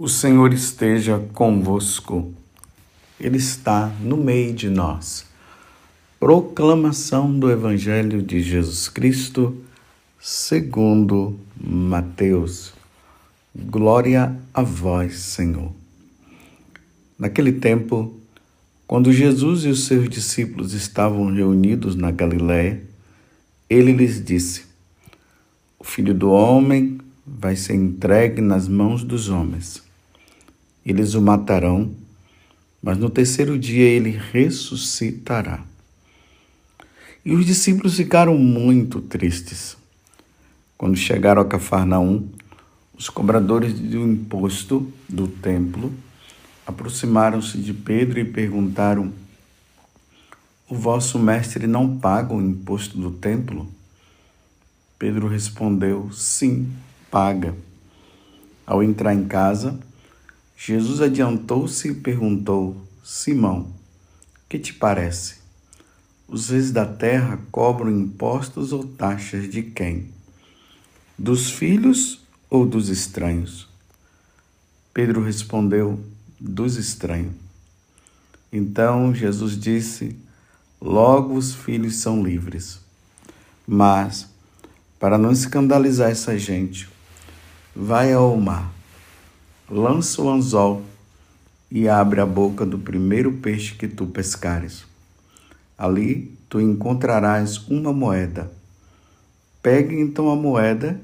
O Senhor esteja convosco, Ele está no meio de nós. Proclamação do Evangelho de Jesus Cristo, segundo Mateus. Glória a vós, Senhor. Naquele tempo, quando Jesus e os seus discípulos estavam reunidos na Galiléia, ele lhes disse: O filho do homem vai ser entregue nas mãos dos homens eles o matarão, mas no terceiro dia ele ressuscitará. E os discípulos ficaram muito tristes. Quando chegaram a Cafarnaum, os cobradores do imposto do templo aproximaram-se de Pedro e perguntaram: O vosso mestre não paga o imposto do templo? Pedro respondeu: Sim, paga. Ao entrar em casa, Jesus adiantou-se e perguntou: Simão, que te parece? Os reis da terra cobram impostos ou taxas de quem? Dos filhos ou dos estranhos? Pedro respondeu: Dos estranhos. Então Jesus disse: Logo os filhos são livres. Mas, para não escandalizar essa gente, vai ao mar lança o anzol e abre a boca do primeiro peixe que tu pescares. Ali tu encontrarás uma moeda. Pegue então a moeda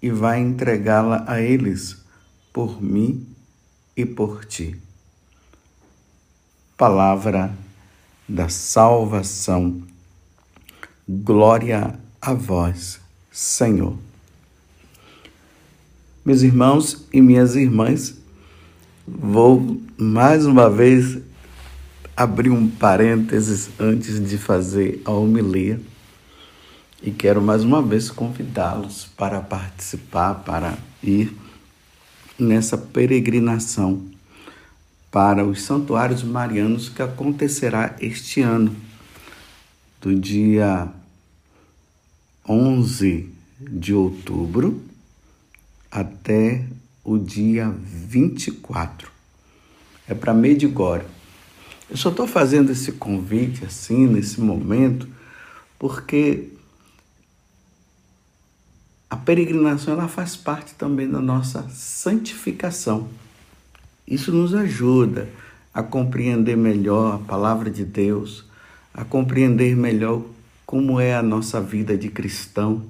e vai entregá-la a eles, por mim e por ti. Palavra da salvação. Glória a vós, Senhor. Meus irmãos e minhas irmãs, vou mais uma vez abrir um parênteses antes de fazer a homilia e quero mais uma vez convidá-los para participar, para ir nessa peregrinação para os santuários marianos que acontecerá este ano, do dia 11 de outubro até o dia 24. É para Medigore. Eu só estou fazendo esse convite assim, nesse momento, porque a peregrinação ela faz parte também da nossa santificação. Isso nos ajuda a compreender melhor a palavra de Deus, a compreender melhor como é a nossa vida de cristão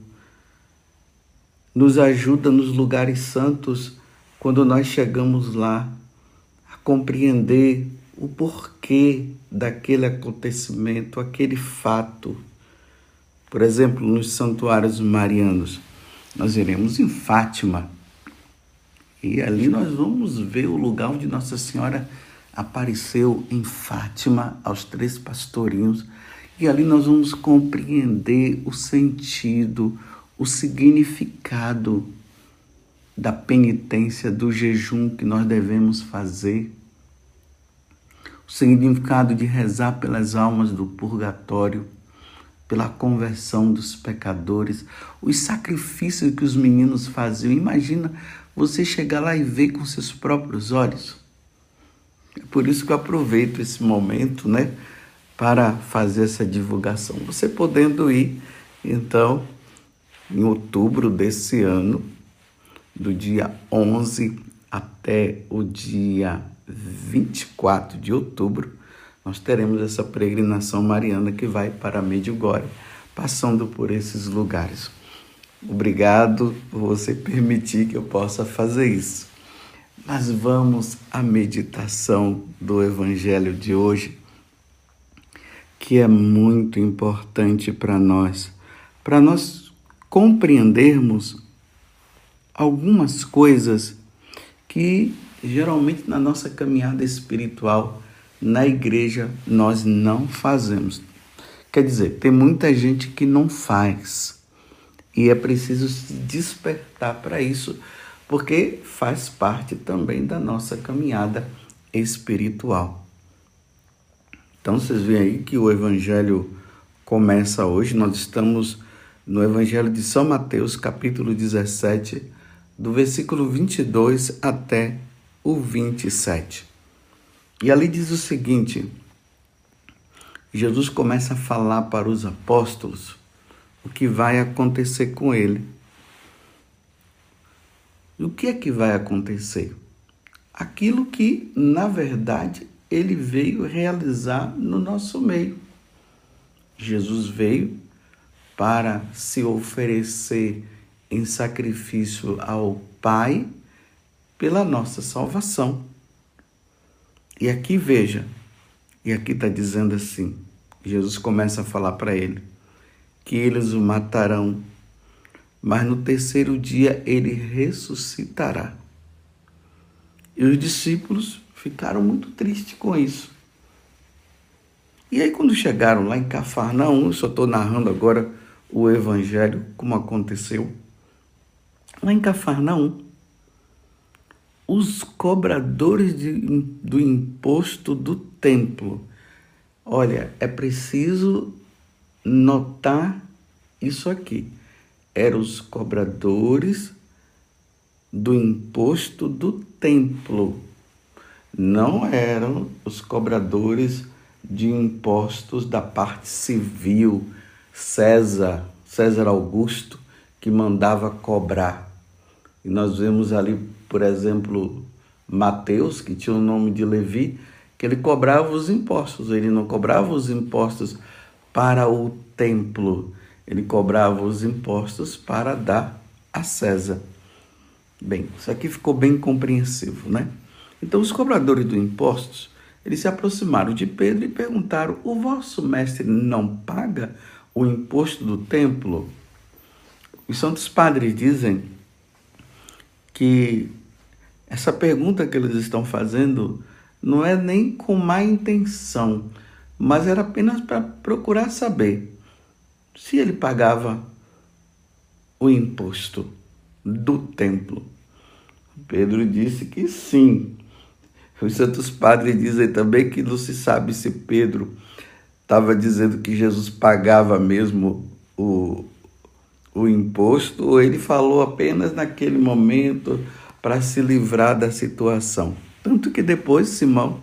nos ajuda nos lugares santos quando nós chegamos lá a compreender o porquê daquele acontecimento, aquele fato. Por exemplo, nos santuários marianos, nós iremos em Fátima e ali nós vamos ver o lugar onde Nossa Senhora apareceu em Fátima aos três pastorinhos e ali nós vamos compreender o sentido, o significado da penitência, do jejum que nós devemos fazer, o significado de rezar pelas almas do purgatório, pela conversão dos pecadores, os sacrifícios que os meninos faziam. Imagina você chegar lá e ver com seus próprios olhos. É por isso que eu aproveito esse momento, né, para fazer essa divulgação. Você podendo ir, então, em outubro desse ano, do dia 11 até o dia 24 de outubro, nós teremos essa peregrinação mariana que vai para Medjugorje, passando por esses lugares. Obrigado por você permitir que eu possa fazer isso. Mas vamos à meditação do Evangelho de hoje, que é muito importante para nós, para nós compreendermos algumas coisas que geralmente na nossa caminhada espiritual na igreja nós não fazemos. Quer dizer, tem muita gente que não faz e é preciso se despertar para isso, porque faz parte também da nossa caminhada espiritual. Então vocês veem aí que o evangelho começa hoje, nós estamos no Evangelho de São Mateus, capítulo 17, do versículo 22 até o o 27. E ali diz o seguinte: Jesus começa a falar para os apóstolos o que vai acontecer com ele. E o que é que vai acontecer? Aquilo que, na verdade, ele veio realizar no nosso meio. Jesus veio para se oferecer em sacrifício ao Pai pela nossa salvação. E aqui veja, e aqui está dizendo assim: Jesus começa a falar para ele que eles o matarão, mas no terceiro dia ele ressuscitará. E os discípulos ficaram muito tristes com isso. E aí, quando chegaram lá em Cafarnaum, eu só estou narrando agora o evangelho como aconteceu. Lá em Cafarnaum, os cobradores de, do imposto do templo. Olha, é preciso notar isso aqui. Eram os cobradores do imposto do templo. Não eram os cobradores de impostos da parte civil, César, César Augusto, que mandava cobrar. E nós vemos ali, por exemplo, Mateus, que tinha o nome de Levi, que ele cobrava os impostos. Ele não cobrava os impostos para o templo, ele cobrava os impostos para dar a César. Bem, isso aqui ficou bem compreensivo, né? Então os cobradores do impostos, eles se aproximaram de Pedro e perguntaram: "O vosso mestre não paga o imposto do templo?" Os santos padres dizem que essa pergunta que eles estão fazendo não é nem com má intenção, mas era apenas para procurar saber se ele pagava o imposto do templo. Pedro disse que sim. Os santos padres dizem também que não se sabe se Pedro estava dizendo que Jesus pagava mesmo o, o imposto ou ele falou apenas naquele momento para se livrar da situação. Tanto que depois Simão,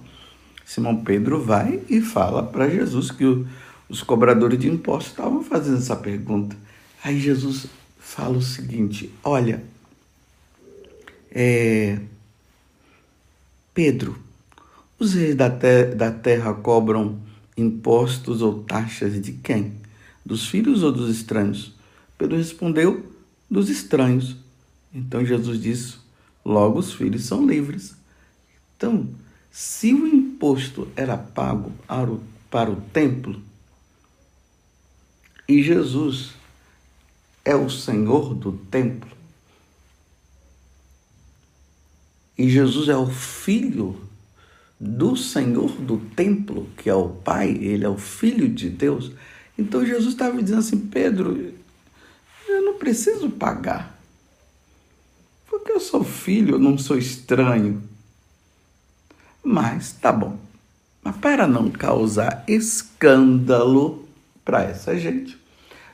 Simão Pedro vai e fala para Jesus que o, os cobradores de impostos estavam fazendo essa pergunta. Aí Jesus fala o seguinte: olha, é, Pedro, os reis da, te da terra cobram impostos ou taxas de quem? Dos filhos ou dos estranhos? Pedro respondeu: dos estranhos. Então Jesus disse: logo os filhos são livres. Então, se o imposto era pago para o, templo, e Jesus é o Senhor do templo, e Jesus é o Filho do Senhor do templo, que é o Pai, ele é o Filho de Deus. Então Jesus estava dizendo assim: Pedro, eu não preciso pagar, porque eu sou filho, eu não sou estranho. Mas tá bom, mas para não causar escândalo para essa gente,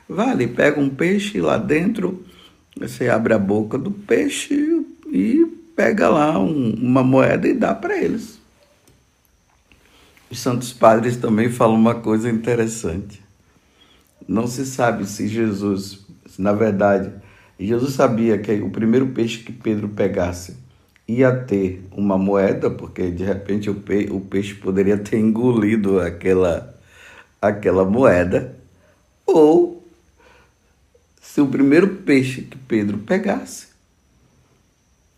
vale, pega um peixe lá dentro, você abre a boca do peixe e pega lá um, uma moeda e dá para eles. Os Santos Padres também falam uma coisa interessante. Não se sabe se Jesus, na verdade, Jesus sabia que o primeiro peixe que Pedro pegasse ia ter uma moeda, porque de repente o, pe o peixe poderia ter engolido aquela, aquela moeda, ou se o primeiro peixe que Pedro pegasse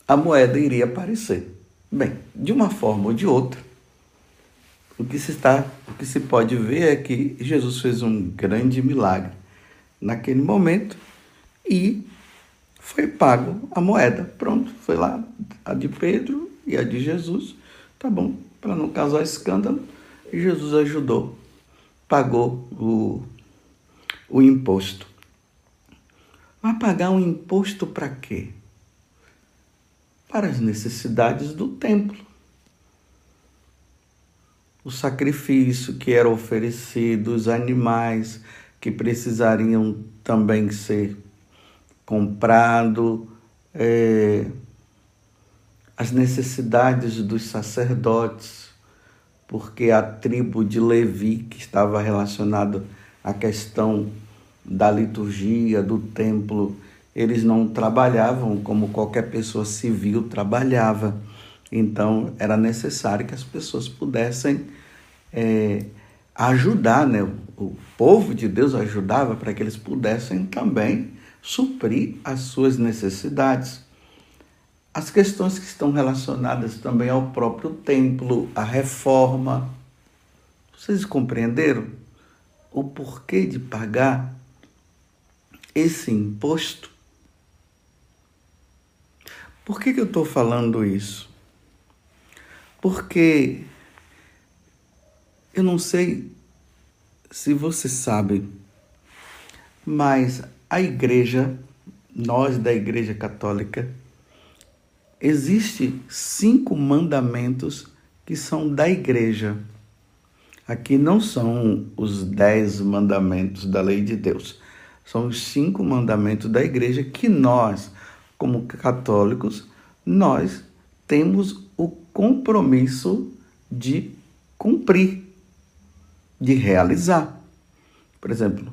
a moeda iria aparecer. Bem, de uma forma ou de outra, o que se está, o que se pode ver é que Jesus fez um grande milagre naquele momento e foi pago a moeda. Pronto, foi lá a de Pedro e a de Jesus. Tá bom, para não causar escândalo, Jesus ajudou, pagou o, o imposto. Vai pagar um imposto para quê? para as necessidades do templo. O sacrifício que era oferecido, os animais que precisariam também ser comprado, é, as necessidades dos sacerdotes, porque a tribo de Levi, que estava relacionado à questão da liturgia, do templo, eles não trabalhavam como qualquer pessoa civil trabalhava. Então era necessário que as pessoas pudessem é, ajudar, né? O povo de Deus ajudava para que eles pudessem também suprir as suas necessidades. As questões que estão relacionadas também ao próprio templo, a reforma. Vocês compreenderam o porquê de pagar esse imposto? Por que, que eu estou falando isso? Porque eu não sei se você sabe, mas a igreja, nós da Igreja Católica, existe cinco mandamentos que são da igreja. Aqui não são os dez mandamentos da lei de Deus, são os cinco mandamentos da igreja que nós, como católicos, nós temos compromisso de cumprir de realizar. Por exemplo,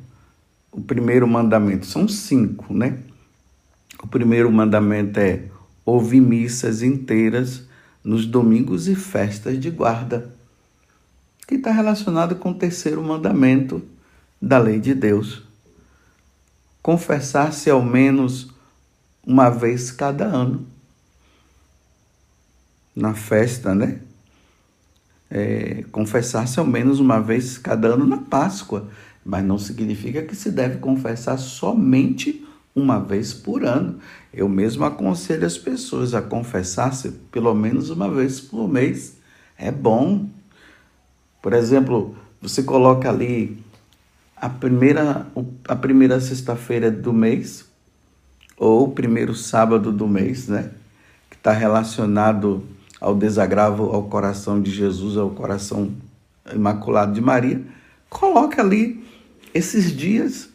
o primeiro mandamento, são cinco, né? O primeiro mandamento é ouvir missas inteiras nos domingos e festas de guarda, que está relacionado com o terceiro mandamento da lei de Deus. Confessar-se ao menos uma vez cada ano. Na festa, né? é, confessar-se ao menos uma vez cada ano na Páscoa, mas não significa que se deve confessar somente uma vez por ano. Eu mesmo aconselho as pessoas a confessar-se pelo menos uma vez por mês. É bom. Por exemplo, você coloca ali a primeira, a primeira sexta-feira do mês, ou o primeiro sábado do mês, né? Que está relacionado ao desagravo ao coração de Jesus, ao coração imaculado de Maria, coloque ali esses dias,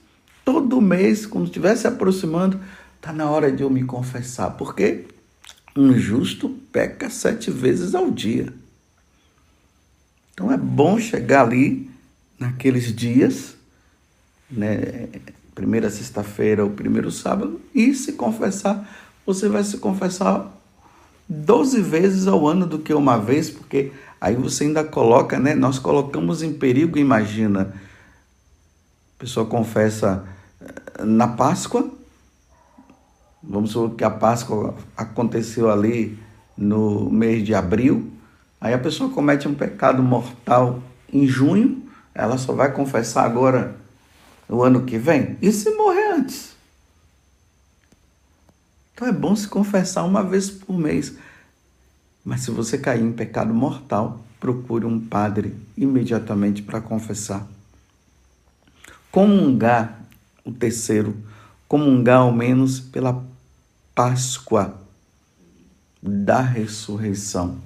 todo mês, quando estiver se aproximando, está na hora de eu me confessar, porque um justo peca sete vezes ao dia. Então é bom chegar ali naqueles dias, né, primeira sexta-feira ou primeiro sábado, e se confessar. Você vai se confessar 12 vezes ao ano do que uma vez, porque aí você ainda coloca, né? Nós colocamos em perigo, imagina. A pessoa confessa eh, na Páscoa, vamos supor que a Páscoa aconteceu ali no mês de abril, aí a pessoa comete um pecado mortal em junho, ela só vai confessar agora no ano que vem? E se morrer antes? Então é bom se confessar uma vez por mês. Mas se você cair em pecado mortal, procure um padre imediatamente para confessar. Comungar, o terceiro, comungar ao menos pela Páscoa da ressurreição.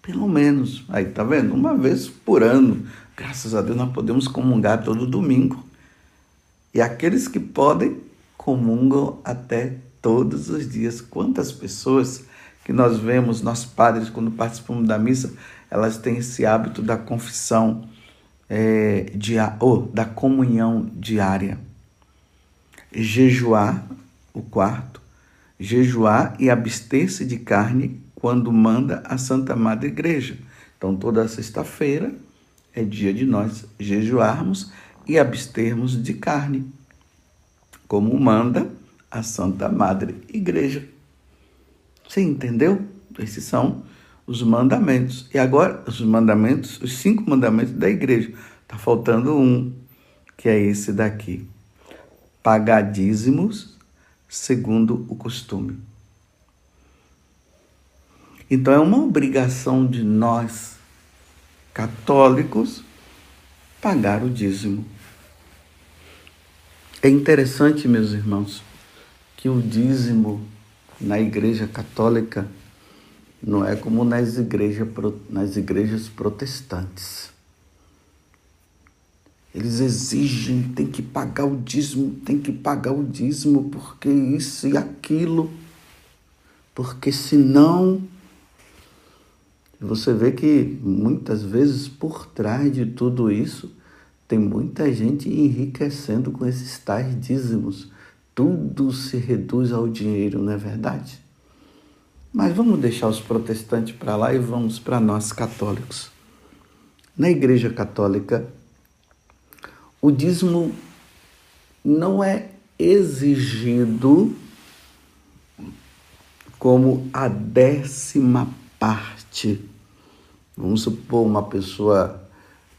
Pelo menos, aí tá vendo? Uma vez por ano. Graças a Deus nós podemos comungar todo domingo. E aqueles que podem, comungam até todos os dias. Quantas pessoas que nós vemos, nós padres, quando participamos da missa, elas têm esse hábito da confissão, é, dia, ou da comunhão diária. Jejuar, o quarto, jejuar e abster-se de carne quando manda a Santa Madre Igreja. Então, toda sexta-feira é dia de nós jejuarmos e abstermos de carne, como manda a Santa Madre Igreja. Você entendeu? Esses são os mandamentos. E agora, os mandamentos, os cinco mandamentos da igreja. Está faltando um, que é esse daqui. Pagar dízimos segundo o costume. Então é uma obrigação de nós, católicos, pagar o dízimo. É interessante, meus irmãos, que o dízimo na igreja católica não é como nas, igreja, nas igrejas protestantes. Eles exigem, tem que pagar o dízimo, tem que pagar o dízimo, porque isso e aquilo. Porque senão você vê que muitas vezes por trás de tudo isso tem muita gente enriquecendo com esses tais dízimos. Tudo se reduz ao dinheiro, não é verdade? Mas vamos deixar os protestantes para lá e vamos para nós católicos. Na Igreja Católica, o dízimo não é exigido como a décima parte. Vamos supor uma pessoa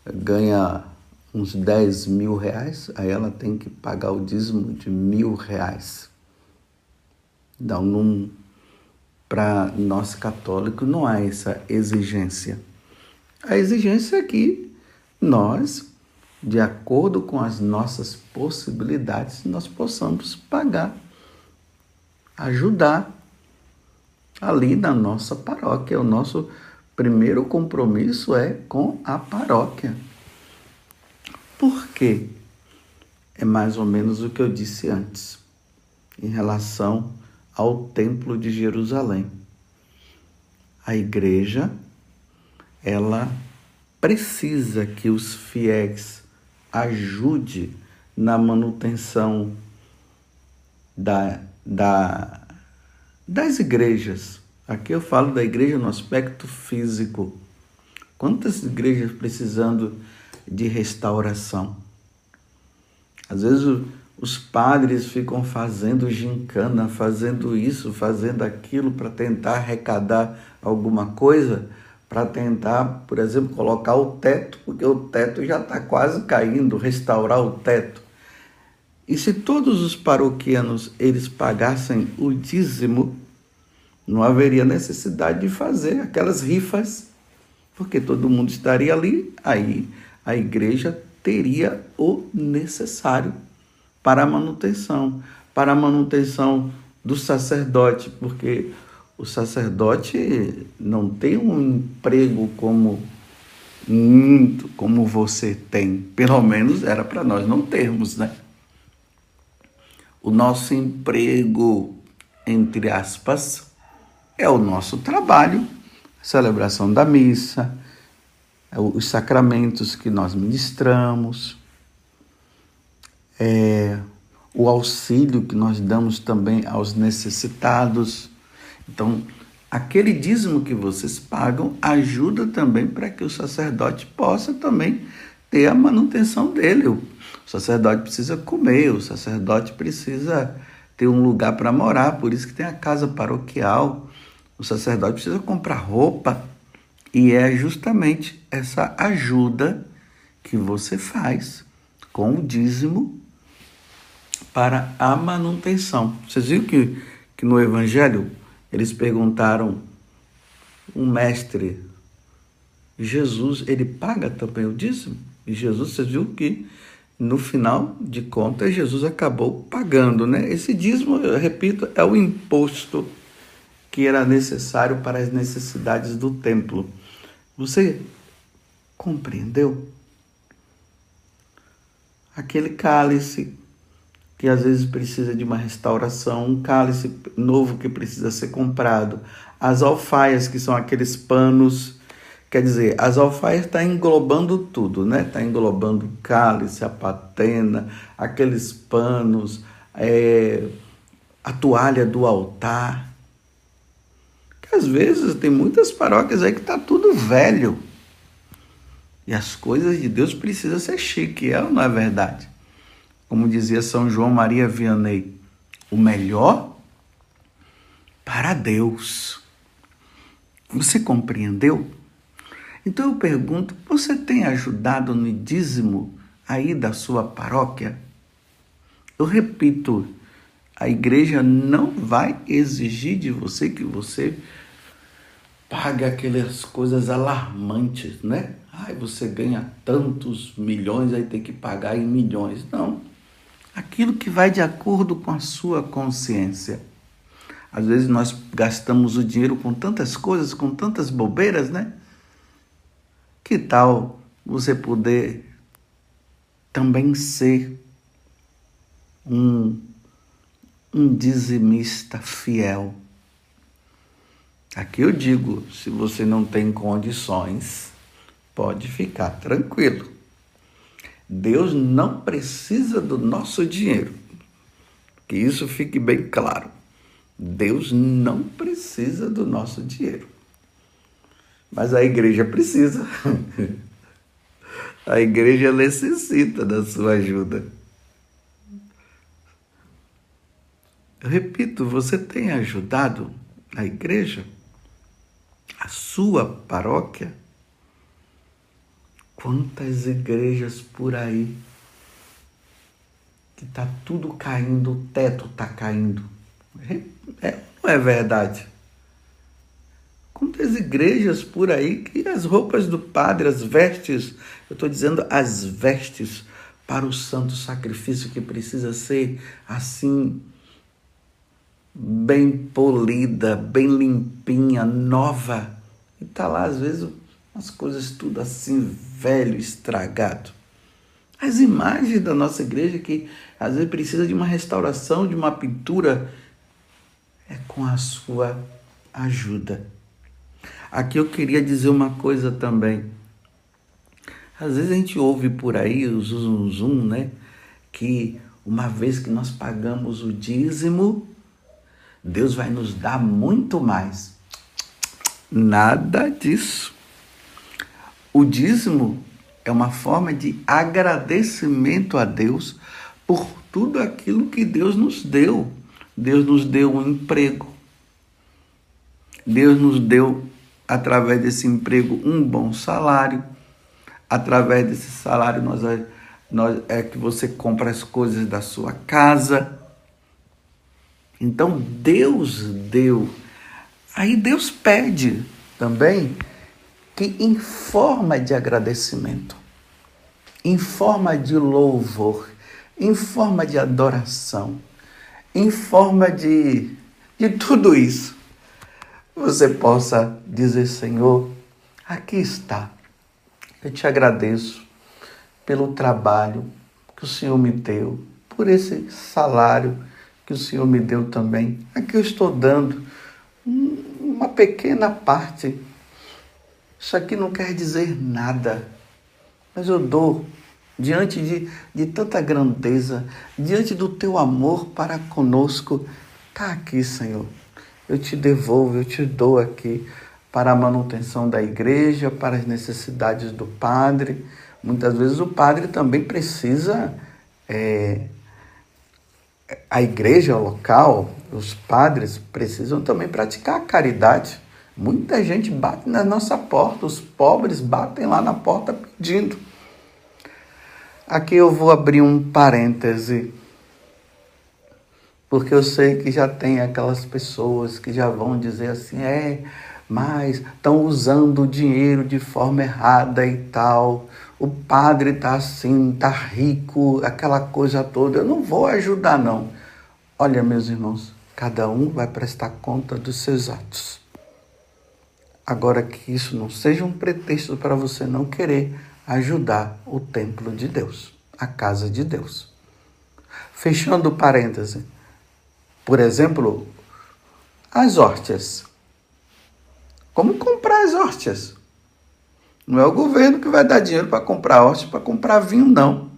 ganha uns 10 mil reais, aí ela tem que pagar o dízimo de mil reais. Então, para nós católicos não há essa exigência. A exigência é que nós, de acordo com as nossas possibilidades, nós possamos pagar, ajudar ali na nossa paróquia. O nosso primeiro compromisso é com a paróquia. Por quê? É mais ou menos o que eu disse antes, em relação ao Templo de Jerusalém. A igreja, ela precisa que os fiéis ajude na manutenção da, da das igrejas. Aqui eu falo da igreja no aspecto físico. Quantas igrejas precisando de restauração? Às vezes os padres ficam fazendo gincana, fazendo isso, fazendo aquilo para tentar arrecadar alguma coisa, para tentar, por exemplo, colocar o teto, porque o teto já está quase caindo, restaurar o teto. E se todos os paroquianos eles pagassem o dízimo, não haveria necessidade de fazer aquelas rifas, porque todo mundo estaria ali, aí a igreja teria o necessário para a manutenção, para a manutenção do sacerdote, porque o sacerdote não tem um emprego como como você tem, pelo menos era para nós não termos, né? O nosso emprego, entre aspas, é o nosso trabalho, celebração da missa, os sacramentos que nós ministramos, é, o auxílio que nós damos também aos necessitados. Então, aquele dízimo que vocês pagam ajuda também para que o sacerdote possa também ter a manutenção dele. O sacerdote precisa comer, o sacerdote precisa ter um lugar para morar, por isso que tem a casa paroquial. O sacerdote precisa comprar roupa e é justamente essa ajuda que você faz com o dízimo para a manutenção. Vocês viram que, que no Evangelho eles perguntaram um mestre, Jesus, ele paga também o dízimo? E Jesus, vocês viram que no final de contas, Jesus acabou pagando, né? Esse dízimo, eu repito, é o imposto que era necessário para as necessidades do templo. Você compreendeu? Aquele cálice que às vezes precisa de uma restauração, um cálice novo que precisa ser comprado, as alfaias, que são aqueles panos Quer dizer, as alfaias está englobando tudo, né? Está englobando o cálice, a patena, aqueles panos, é, a toalha do altar. Às vezes tem muitas paróquias aí que está tudo velho. E as coisas de Deus precisam ser chique, é ou não é verdade? Como dizia São João Maria Vianney, o melhor para Deus. Você compreendeu? Então eu pergunto: você tem ajudado no dízimo aí da sua paróquia? Eu repito, a igreja não vai exigir de você que você pague aquelas coisas alarmantes, né? Ai, você ganha tantos milhões, aí tem que pagar em milhões. Não. Aquilo que vai de acordo com a sua consciência. Às vezes nós gastamos o dinheiro com tantas coisas, com tantas bobeiras, né? Que tal você poder também ser um, um dizimista fiel? Aqui eu digo, se você não tem condições, pode ficar tranquilo. Deus não precisa do nosso dinheiro. Que isso fique bem claro. Deus não precisa do nosso dinheiro. Mas a igreja precisa. A igreja necessita da sua ajuda. Eu repito, você tem ajudado a igreja, a sua paróquia? Quantas igrejas por aí que está tudo caindo, o teto está caindo. É, é, não é verdade? Quantas igrejas por aí que as roupas do padre, as vestes, eu estou dizendo as vestes para o santo sacrifício que precisa ser assim, bem polida, bem limpinha, nova. E está lá, às vezes, as coisas tudo assim, velho, estragado. As imagens da nossa igreja que às vezes precisa de uma restauração, de uma pintura, é com a sua ajuda. Aqui eu queria dizer uma coisa também. Às vezes a gente ouve por aí o zum, zum né? Que uma vez que nós pagamos o dízimo, Deus vai nos dar muito mais. Nada disso. O dízimo é uma forma de agradecimento a Deus por tudo aquilo que Deus nos deu. Deus nos deu um emprego. Deus nos deu, através desse emprego, um bom salário. Através desse salário, nós, nós, é que você compra as coisas da sua casa. Então, Deus deu. Aí Deus pede também que em forma de agradecimento, em forma de louvor, em forma de adoração, em forma de, de tudo isso, você possa dizer: Senhor, aqui está, eu te agradeço pelo trabalho que o Senhor me deu, por esse salário que o Senhor me deu também. Aqui eu estou dando uma pequena parte isso aqui não quer dizer nada, mas eu dou diante de, de tanta grandeza, diante do teu amor para conosco. Está aqui, Senhor. Eu te devolvo, eu te dou aqui para a manutenção da igreja, para as necessidades do padre. Muitas vezes o padre também precisa, é, a igreja local, os padres precisam também praticar a caridade. Muita gente bate na nossa porta, os pobres batem lá na porta pedindo. Aqui eu vou abrir um parêntese, porque eu sei que já tem aquelas pessoas que já vão dizer assim: é, mas estão usando o dinheiro de forma errada e tal. O padre está assim, está rico, aquela coisa toda. Eu não vou ajudar, não. Olha, meus irmãos, cada um vai prestar conta dos seus atos. Agora que isso não seja um pretexto para você não querer ajudar o templo de Deus, a casa de Deus. Fechando parêntese. Por exemplo, as hortas. Como comprar as hortas? Não é o governo que vai dar dinheiro para comprar hortas, para comprar vinho, não.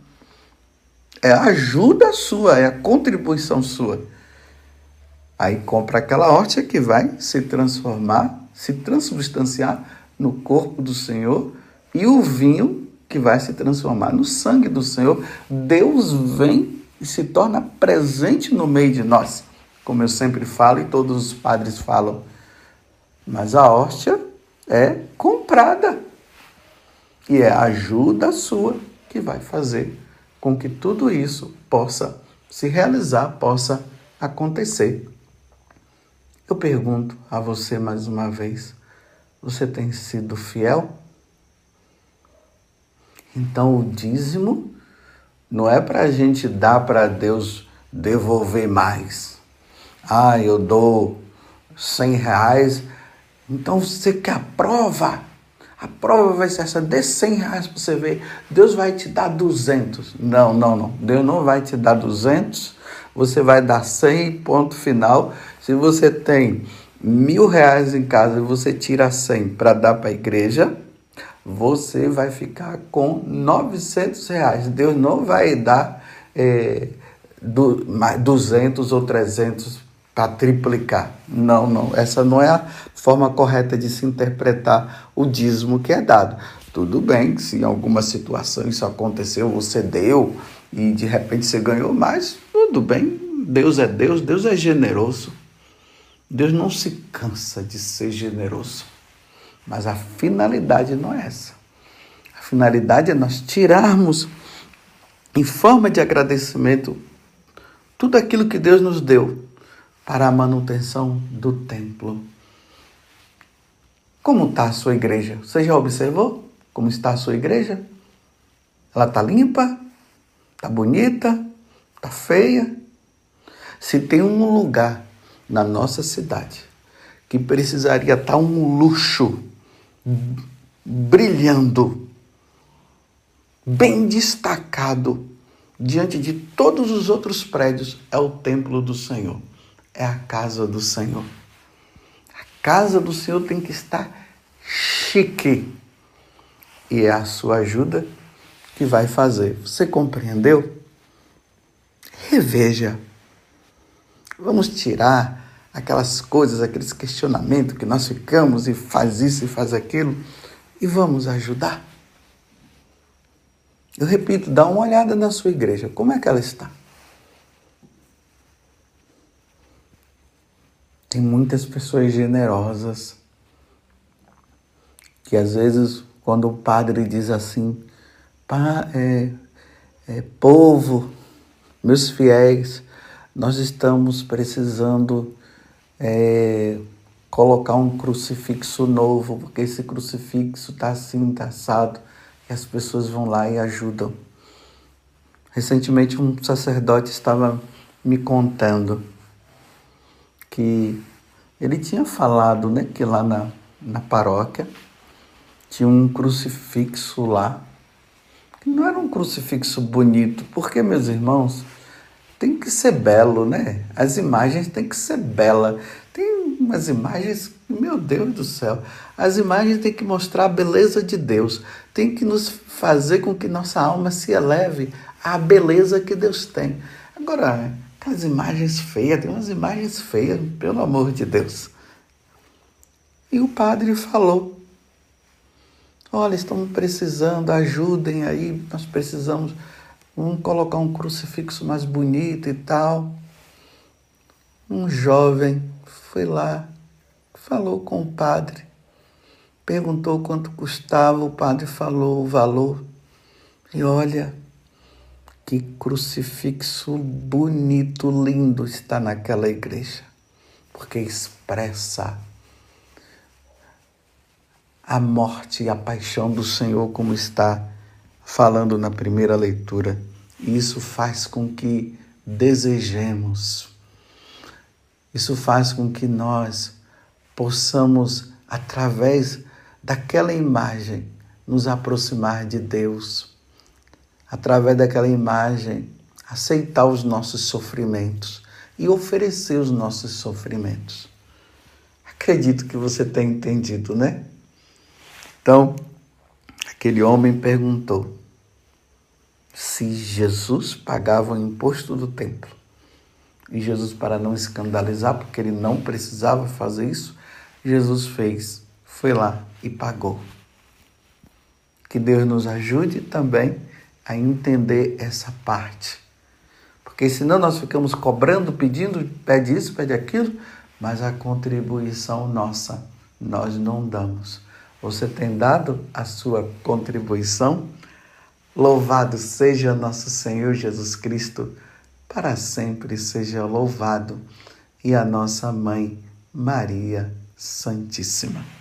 É a ajuda sua, é a contribuição sua. Aí compra aquela horta que vai se transformar se transubstanciar no corpo do Senhor e o vinho que vai se transformar no sangue do Senhor. Deus vem e se torna presente no meio de nós, como eu sempre falo e todos os padres falam. Mas a hóstia é comprada e é a ajuda sua que vai fazer com que tudo isso possa se realizar, possa acontecer. Eu pergunto a você mais uma vez: você tem sido fiel? Então, o dízimo não é para a gente dar para Deus devolver mais. Ah, eu dou 100 reais, então você quer a prova? A prova vai ser essa, dê 100 reais para você ver. Deus vai te dar 200. Não, não, não. Deus não vai te dar 200. Você vai dar 100, ponto final. Se você tem mil reais em casa e você tira cem para dar para a igreja, você vai ficar com 900 reais. Deus não vai dar é, do, 200 ou 300 para triplicar. Não, não. Essa não é a forma correta de se interpretar o dízimo que é dado. Tudo bem se em alguma situação isso aconteceu, você deu e de repente você ganhou mais, tudo bem. Deus é Deus, Deus é generoso. Deus não se cansa de ser generoso. Mas a finalidade não é essa. A finalidade é nós tirarmos, em forma de agradecimento, tudo aquilo que Deus nos deu para a manutenção do templo. Como está a sua igreja? Você já observou como está a sua igreja? Ela está limpa? Está bonita? Está feia? Se tem um lugar na nossa cidade que precisaria estar tá um luxo brilhando, bem destacado diante de todos os outros prédios, é o templo do Senhor, é a casa do Senhor. A casa do Senhor tem que estar chique e é a sua ajuda que vai fazer. Você compreendeu? Reveja. Vamos tirar aquelas coisas, aqueles questionamentos que nós ficamos e faz isso e faz aquilo e vamos ajudar. Eu repito, dá uma olhada na sua igreja, como é que ela está? Tem muitas pessoas generosas que às vezes quando o padre diz assim, Pá, é, é, povo, meus fiéis, nós estamos precisando é, colocar um crucifixo novo, porque esse crucifixo está assim, está assado, e as pessoas vão lá e ajudam. Recentemente um sacerdote estava me contando que ele tinha falado né, que lá na, na paróquia tinha um crucifixo lá, que não era um crucifixo bonito, porque, meus irmãos, tem que ser belo, né? As imagens têm que ser belas. Tem umas imagens, meu Deus do céu, as imagens têm que mostrar a beleza de Deus, tem que nos fazer com que nossa alma se eleve à beleza que Deus tem. Agora, as imagens feias, tem umas imagens feias, pelo amor de Deus. E o padre falou: Olha, estamos precisando, ajudem aí, nós precisamos Vamos colocar um crucifixo mais bonito e tal. Um jovem foi lá, falou com o padre, perguntou quanto custava, o padre falou o valor. E olha, que crucifixo bonito, lindo está naquela igreja, porque expressa a morte e a paixão do Senhor, como está falando na primeira leitura. Isso faz com que desejemos, isso faz com que nós possamos, através daquela imagem, nos aproximar de Deus, através daquela imagem, aceitar os nossos sofrimentos e oferecer os nossos sofrimentos. Acredito que você tenha entendido, né? Então, aquele homem perguntou: se Jesus pagava o imposto do templo. E Jesus, para não escandalizar, porque ele não precisava fazer isso, Jesus fez, foi lá e pagou. Que Deus nos ajude também a entender essa parte. Porque senão nós ficamos cobrando, pedindo, pede isso, pede aquilo, mas a contribuição nossa nós não damos. Você tem dado a sua contribuição? Louvado seja nosso Senhor Jesus Cristo, para sempre seja louvado, e a nossa mãe Maria Santíssima.